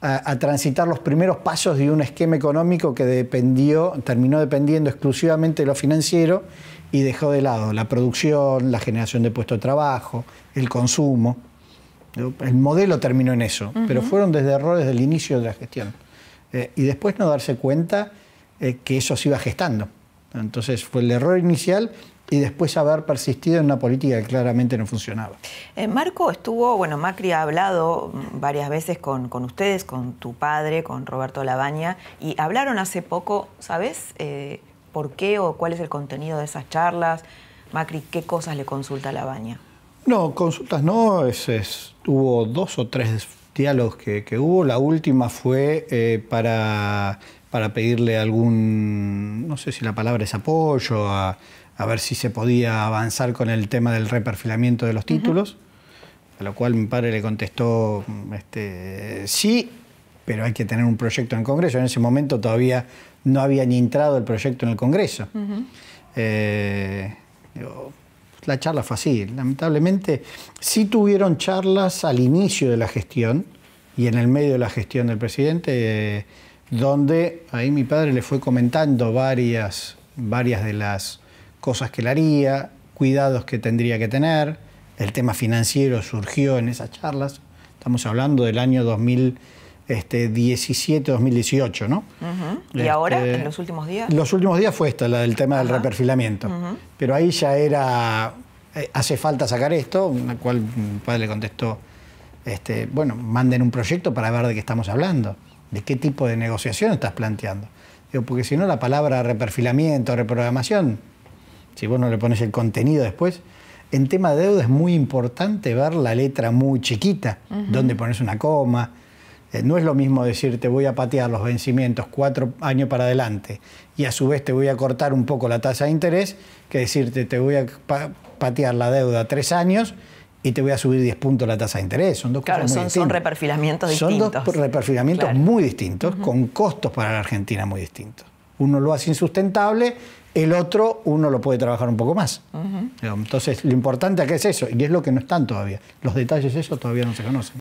a, transitar los primeros pasos de un esquema económico que dependió, terminó dependiendo exclusivamente de lo financiero y dejó de lado la producción, la generación de puestos de trabajo, el consumo. El modelo terminó en eso, pero fueron desde errores del inicio de la gestión. Eh, y después no darse cuenta eh, que eso se iba gestando. Entonces fue el error inicial y después haber persistido en una política que claramente no funcionaba. Eh, Marco estuvo, bueno, Macri ha hablado varias veces con, ustedes, con tu padre, con Roberto Labaña, y hablaron hace poco, ¿sabes por qué o cuál es el contenido de esas charlas? Macri, ¿qué cosas le consulta a Labaña? No, consultas no, es, hubo dos o tres diálogos que, hubo. La última fue eh, para, para, pedirle algún, no sé si la palabra es apoyo, a, ver si se podía avanzar con el tema del reperfilamiento de los títulos, a lo cual mi padre le contestó este, sí, pero hay que tener un proyecto en el Congreso. En ese momento todavía no había ni entrado el proyecto en el Congreso la charla fue así. Lamentablemente, sí tuvieron charlas al inicio de la gestión y en el medio de la gestión del presidente, donde ahí mi padre le fue comentando varias, varias de las cosas que él haría, cuidados que tendría que tener. El tema financiero surgió en esas charlas. Estamos hablando del año 2000 este, 17-2018, ¿no? ¿Y ahora, este, en los últimos días? Los últimos días fue esta, la del tema del reperfilamiento. Pero ahí ya era, eh, hace falta sacar esto, la cual mi padre le contestó, este, bueno, manden un proyecto para ver de qué estamos hablando, de qué tipo de negociación estás planteando. Digo, porque si no, la palabra reperfilamiento, reprogramación, si vos no le pones el contenido después, en tema de deuda es muy importante ver la letra muy chiquita, donde pones una coma, no es lo mismo decir te voy a patear los vencimientos cuatro años para adelante y a su vez te voy a cortar un poco la tasa de interés que decirte te voy a patear la deuda tres años y te voy a subir 10 puntos la tasa de interés. Son dos claro, cosas muy son, son reperfilamientos distintos. Son dos reperfilamientos muy distintos, con costos para la Argentina muy distintos. uno lo hace insustentable, el otro uno lo puede trabajar un poco más. Entonces, lo importante acá es eso, y es lo que no están todavía. Los detalles de eso todavía no se conocen.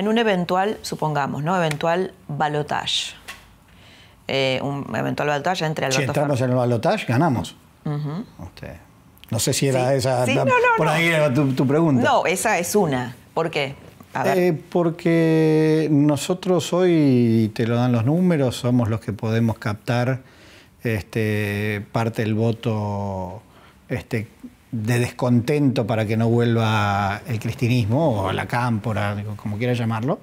En un eventual, supongamos, ¿no? Eventual balotage. Eh, un eventual balotage entre Alberto Si entramos en el balotage, ganamos. Usted- No sé si era Sí. esa. Sí, no, no, por no. ahí era tu, tu pregunta. No, esa es una. ¿Por qué? A ver. Eh, porque nosotros hoy, te lo dan los números, somos los que podemos captar este, parte del voto este, de descontento para que no vuelva el cristianismo o la cámpora, como quiera llamarlo.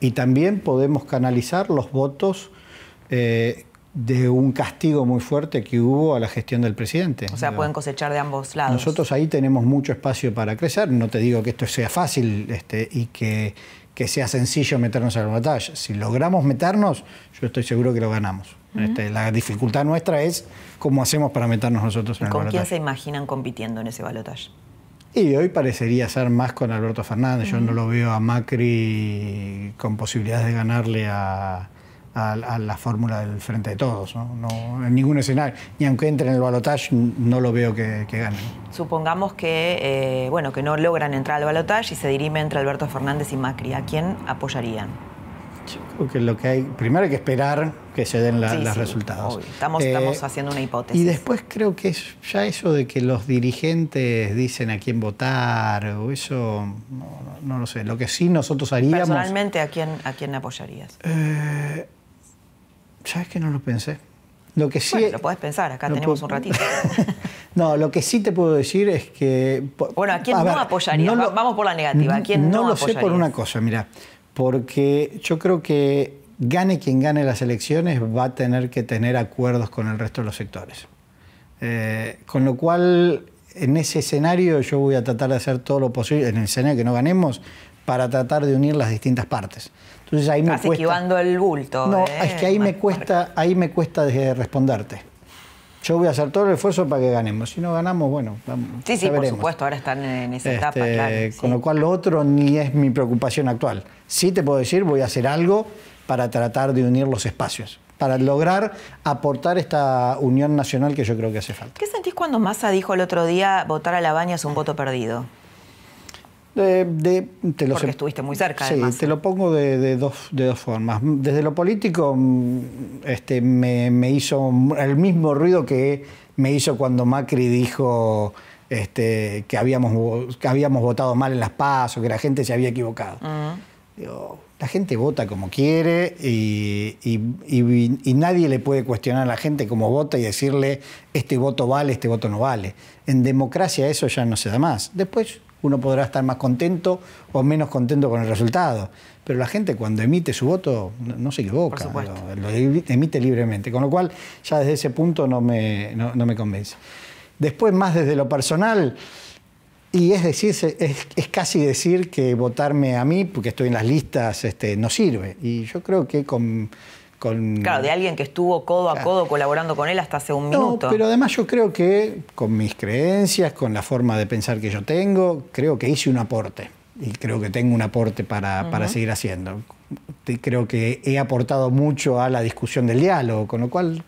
Y también podemos canalizar los votos eh, de un castigo muy fuerte que hubo a la gestión del presidente. o sea, pueden cosechar de ambos lados. nosotros ahí tenemos mucho espacio para crecer. No te digo que esto sea fácil este, y que, que sea sencillo meternos a la batalla. Si logramos meternos, yo estoy seguro que lo ganamos. Este, la dificultad nuestra es cómo hacemos para meternos nosotros en el ¿Con quién se balotaje. imaginan compitiendo en ese balotaje? Y hoy parecería ser más con Alberto Fernández. Yo no lo veo a Macri con posibilidades de ganarle a, a- a la fórmula del Frente de Todos. ¿no? No, en ningún escenario. Ni aunque entre en el balotaje, no lo veo que, que gane. Supongamos que, eh, bueno, que no logran entrar al balotaje y se dirime entre Alberto Fernández y Macri. ¿A quién apoyarían? Creo que lo que hay, primero hay que esperar que se den la- Sí, los sí, resultados. obvio. Estamos- Eh, estamos haciendo una hipótesis. Y después creo que es ya eso de que los dirigentes dicen a quién votar, o eso, no, no- lo sé. Lo que sí nosotros haríamos... Personalmente, ¿a quién, a quién apoyarías? Eh, ¿Sabes que no lo pensé? Lo que sí... Bueno, lo podés pensar, acá tenemos un ratito. [LAUGHS] no, lo que sí te puedo decir es que... Bueno, ¿a quién no ver, apoyarías? Va- vamos por la negativa, ¿a quién no No lo sé por apoyarías? una cosa, mira, porque yo creo que gane quien gane las elecciones va a tener que tener acuerdos con el resto de los sectores. Eh, con lo cual, en ese escenario yo voy a tratar de hacer todo lo posible, en el escenario que no ganemos, para tratar de unir las distintas partes. Entonces ahí me Estás cuesta... esquivando el bulto. No, ¿eh? es que ahí me cuesta, ahí me cuesta de responderte. Yo voy a hacer todo el esfuerzo para que ganemos. Si no ganamos, bueno, vamos, Sí, sí, por veremos. supuesto, ahora están en esa etapa, Este, claro. Con sí. lo cual lo otro ni es mi preocupación actual. Sí te puedo decir, voy a hacer algo para tratar de unir los espacios, para lograr aportar esta unión nacional que yo creo que hace falta. ¿Qué sentís cuando Massa dijo el otro día votar a la baña es un voto perdido? De- de- te lo Porque sé- estuviste muy cerca, Sí, además. te lo pongo de, de dos, de dos formas. Desde lo político, mm, este, me, me hizo el mismo ruido que me hizo cuando Macri dijo este, que, habíamos, que habíamos votado mal en las PASO, que la gente se había equivocado. Digo, la gente vota como quiere y, y- y- y nadie le puede cuestionar a la gente cómo vota y decirle este voto vale, este voto no vale. En democracia eso ya no se da más. Después uno podrá estar más contento o menos contento con el resultado. Pero la gente cuando emite su voto no, no se equivoca, lo, lo emite libremente. Con lo cual ya desde ese punto no me, no- no me convence. Después más desde lo personal, y es decir, es, es casi decir que votarme a mí, porque estoy en las listas, este, no sirve. Y yo creo que con... con Claro, de alguien que estuvo codo a codo colaborando con él hasta hace un no, minuto. pero además yo creo que con mis creencias, con la forma de pensar que yo tengo, creo que hice un aporte. Y creo que tengo un aporte para, para seguir haciendo. Creo que he aportado mucho a la discusión del diálogo, con lo cual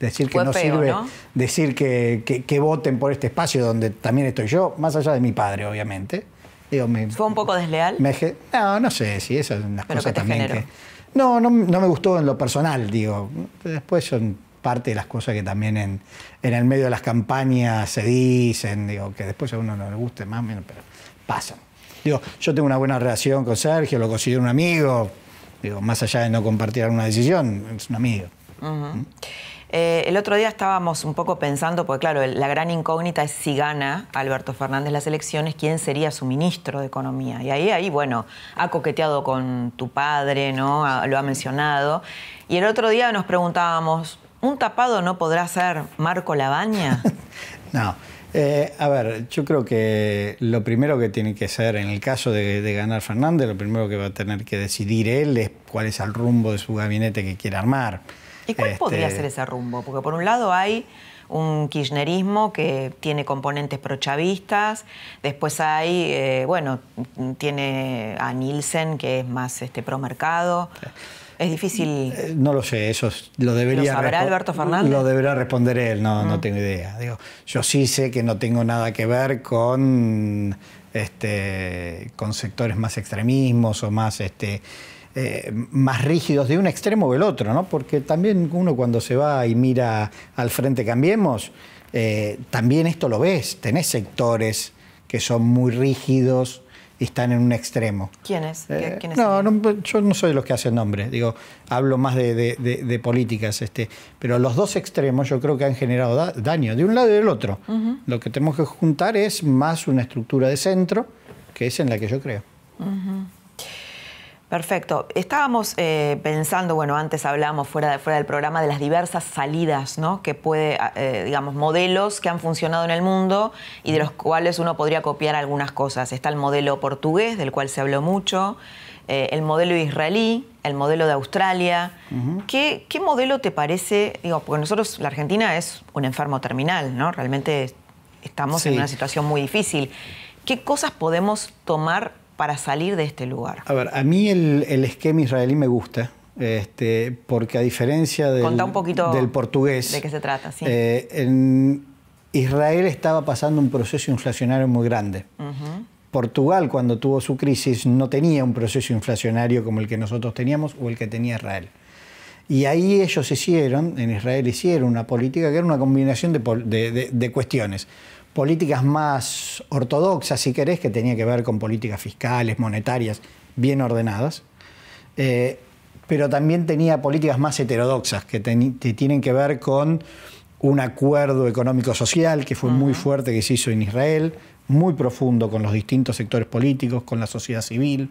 decir que Fue no feo, sirve, ¿no? decir que, que- que voten por este espacio donde también estoy yo, más allá de mi padre, obviamente. Digo, me- ¿Fue un poco desleal? me no, no sé si esas son las ¿Pero cosas qué te también generó? que. No, no, no me gustó en lo personal, digo. Después son parte de las cosas que también en, en el medio de las campañas se dicen, digo, que después a uno no le guste más o menos, pero pasan. Digo, yo tengo una buena relación con Sergio, lo considero un amigo, digo, más allá de no compartir alguna decisión, es un amigo. Ujú. Eh, el otro día estábamos un poco pensando, porque claro, la gran incógnita es si gana Alberto Fernández las elecciones, quién sería su ministro de Economía. Y ahí, ahí bueno, ha coqueteado con tu padre, ¿no? Lo ha mencionado. Y el otro día nos preguntábamos, ¿un tapado no podrá ser Marco Labaña? [LAUGHS] No. Eh, a ver, yo creo que lo primero que tiene que ser, en el caso de, de ganar Fernández, lo primero que va a tener que decidir él es cuál es el rumbo de su gabinete que quiere armar. ¿Y cuál Este, podría ser ese rumbo? Porque por un lado hay un kirchnerismo que tiene componentes prochavistas, después hay, eh, bueno, tiene a Nielsen que es más este, pro mercado. Es difícil. Eh, no lo sé, eso lo debería. ¿Lo sabrá Alberto Fernández? Lo deberá responder él, no, no tengo idea. Digo, yo sí sé que no tengo nada que ver con, este, con sectores más extremismos o más, este, eh, más rígidos de un extremo o del otro, ¿no? Porque también uno cuando se va y mira al frente Cambiemos, eh, también esto lo ves, tenés sectores que son muy rígidos, están en un extremo. ¿Quiénes? Eh, no, no, yo no soy los que hacen nombre, digo, hablo más de, políticas, este, pero los dos extremos yo creo que han generado daño, de un lado y del otro. Lo que tenemos que juntar es más una estructura de centro, que es en la que yo creo. Perfecto. Estábamos eh, pensando, bueno, antes hablábamos fuera, fuera del programa de las diversas salidas, ¿no? Que puede, eh, digamos, modelos que han funcionado en el mundo y de los cuales uno podría copiar algunas cosas. Está el modelo portugués, del cual se habló mucho, eh, el modelo israelí, el modelo de Australia. ¿Qué, modelo te parece? Digo, porque nosotros, la Argentina es un enfermo terminal, ¿no? Realmente estamos en una situación muy difícil. ¿Qué cosas podemos tomar para salir de este lugar? A ver, a mí el, esquema israelí me gusta. Este, porque a diferencia del, un poquito del portugués. ¿De qué se trata? Sí. Eh, en Israel estaba pasando un proceso inflacionario muy grande. Portugal, cuando tuvo su crisis, no tenía un proceso inflacionario como el que nosotros teníamos o el que tenía Israel. Y ahí ellos hicieron, en Israel hicieron una política que era una combinación de, de cuestiones políticas más ortodoxas, si querés, que tenía que ver con políticas fiscales, monetarias, bien ordenadas, eh, pero también tenía políticas más heterodoxas, que, tienen que ver con un acuerdo económico-social que fue muy fuerte que se hizo en Israel, muy profundo con los distintos sectores políticos, con la sociedad civil.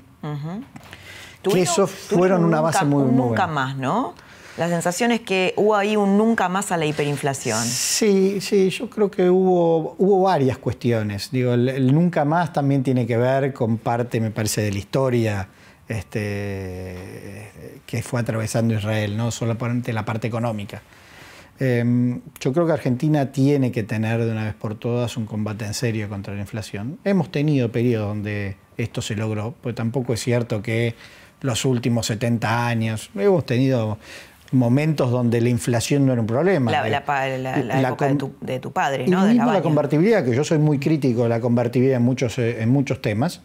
Que eso fueron una base muy, muy Nunca más, ¿no? La sensación es que hubo ahí un nunca más a la hiperinflación. Sí, sí, yo creo que hubo, hubo varias cuestiones. Digo, el, nunca más también tiene que ver con parte, me parece, de la historia este, que fue atravesando Israel, no solamente la parte económica. Em, yo creo que Argentina tiene que tener de una vez por todas un combate en serio contra la inflación. Hemos tenido periodos donde esto se logró, pues tampoco es cierto que los últimos 70 años hemos tenido momentos donde la inflación no era un problema. La, época de, tu, padre, ¿no? Y la convertibilidad, que yo soy muy crítico de la convertibilidad en muchos, eh, en muchos temas,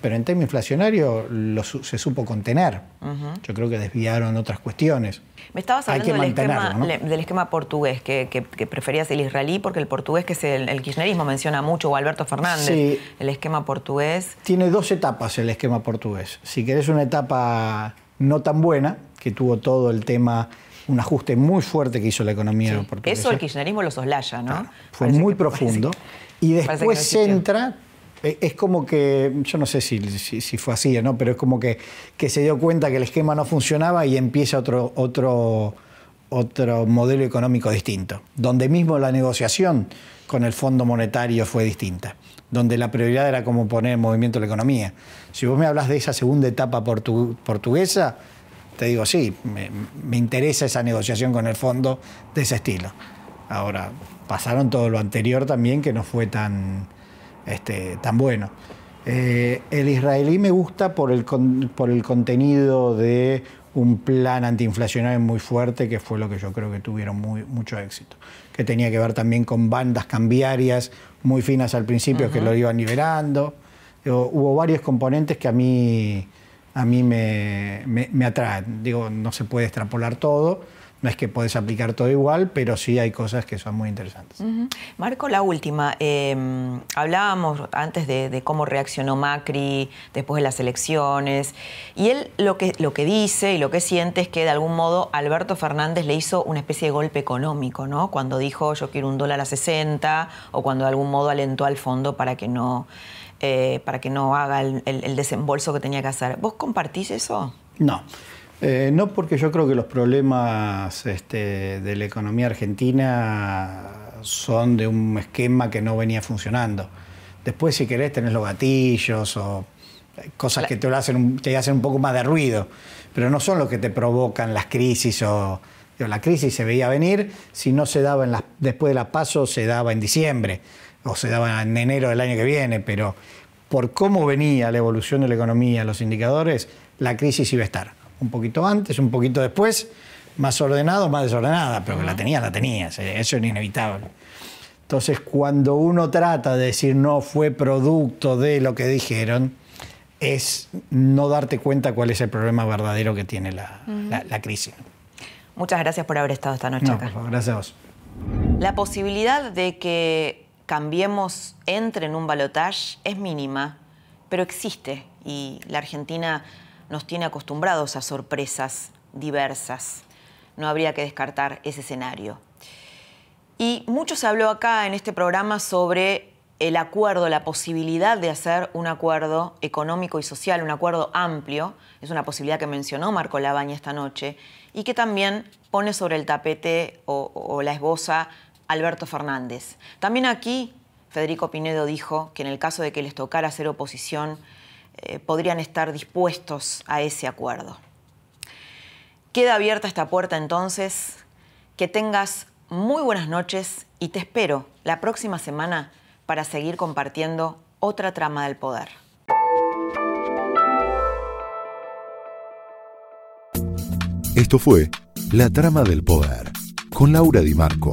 pero en tema inflacionario se supo contener. Yo creo que desviaron otras cuestiones. Me estabas hablando del, esquema, del, esquema, portugués, que, preferías el israelí, porque el portugués, que es el, kirchnerismo, menciona mucho, o Alberto Fernández, el esquema portugués. Tiene dos etapas el esquema portugués. Si querés una etapa no tan buena, que tuvo todo el tema, un ajuste muy fuerte que hizo la economía portuguesa. Eso el kirchnerismo lo soslaya, ¿no? fue muy profundo. y después entra, eh, es como que, yo no sé si, si, fue así, ¿no? pero es como que, que, se dio cuenta que el esquema no funcionaba y empieza otro, otro, otro modelo económico distinto, donde mismo la negociación con el Fondo Monetario fue distinta, donde la prioridad era cómo poner en movimiento la economía. Si vos me hablas de esa segunda etapa portuguesa, te digo, sí, me, interesa esa negociación con el fondo de ese estilo. Ahora, pasaron todo lo anterior también que no fue tan, este, tan bueno. Eh, el israelí me gusta por el, por el contenido de un plan antiinflacionario muy fuerte, que fue lo que yo creo que tuvieron muy, mucho éxito. Que tenía que ver también con bandas cambiarias muy finas al principio que lo iban liberando. Hubo varios componentes que a mí a mí me, atraen. Digo, no se puede extrapolar todo, no es que puedes aplicar todo igual, pero sí hay cosas que son muy interesantes. Marco, la última. Em, hablábamos antes de, cómo reaccionó Macri después de las elecciones, y él lo que, lo que dice y lo que siente es que de algún modo Alberto Fernández le hizo una especie de golpe económico, ¿no? Cuando dijo yo quiero un dólar a 60, o cuando de algún modo alentó al fondo para que no eh, para que no haga el, desembolso que tenía que hacer. ¿Vos compartís eso? No. Eh, no porque yo creo que los problemas este, de la economía argentina son de un esquema que no venía funcionando. Después, si querés, tenés los gatillos o cosas que te hacen, un, te hacen un poco más de ruido, pero no son los que te provocan las crisis o la crisis se veía venir, si no se daba en después de la paso, se daba en diciembre o se daba en enero del año que viene, pero por cómo venía la evolución de la economía, los indicadores, la crisis iba a estar. Un poquito antes, un poquito después, más ordenado, más desordenada, pero que la tenía, la tenía, eso es inevitable. Entonces, cuando uno trata de decir no fue producto de lo que dijeron, es no darte cuenta cuál es el problema verdadero que tiene la, crisis. Muchas gracias por haber estado esta noche acá. gracias a vos. La posibilidad de que cambiemos entre en un balotaje es mínima, pero existe y la Argentina nos tiene acostumbrados a sorpresas diversas. No habría que descartar ese escenario. Y mucho se habló acá en este programa sobre el acuerdo, la posibilidad de hacer un acuerdo económico y social, un acuerdo amplio, es una posibilidad que mencionó Marco Labaña esta noche, y que también pone sobre el tapete o, la esboza Alberto Fernández. También aquí Federico Pinedo dijo que en el caso de que les tocara hacer oposición, eh, podrían estar dispuestos a ese acuerdo. Queda abierta esta puerta entonces. Que tengas muy buenas noches y te espero la próxima semana para seguir compartiendo otra trama del poder. Esto fue La Trama del Poder con Laura Di Marco,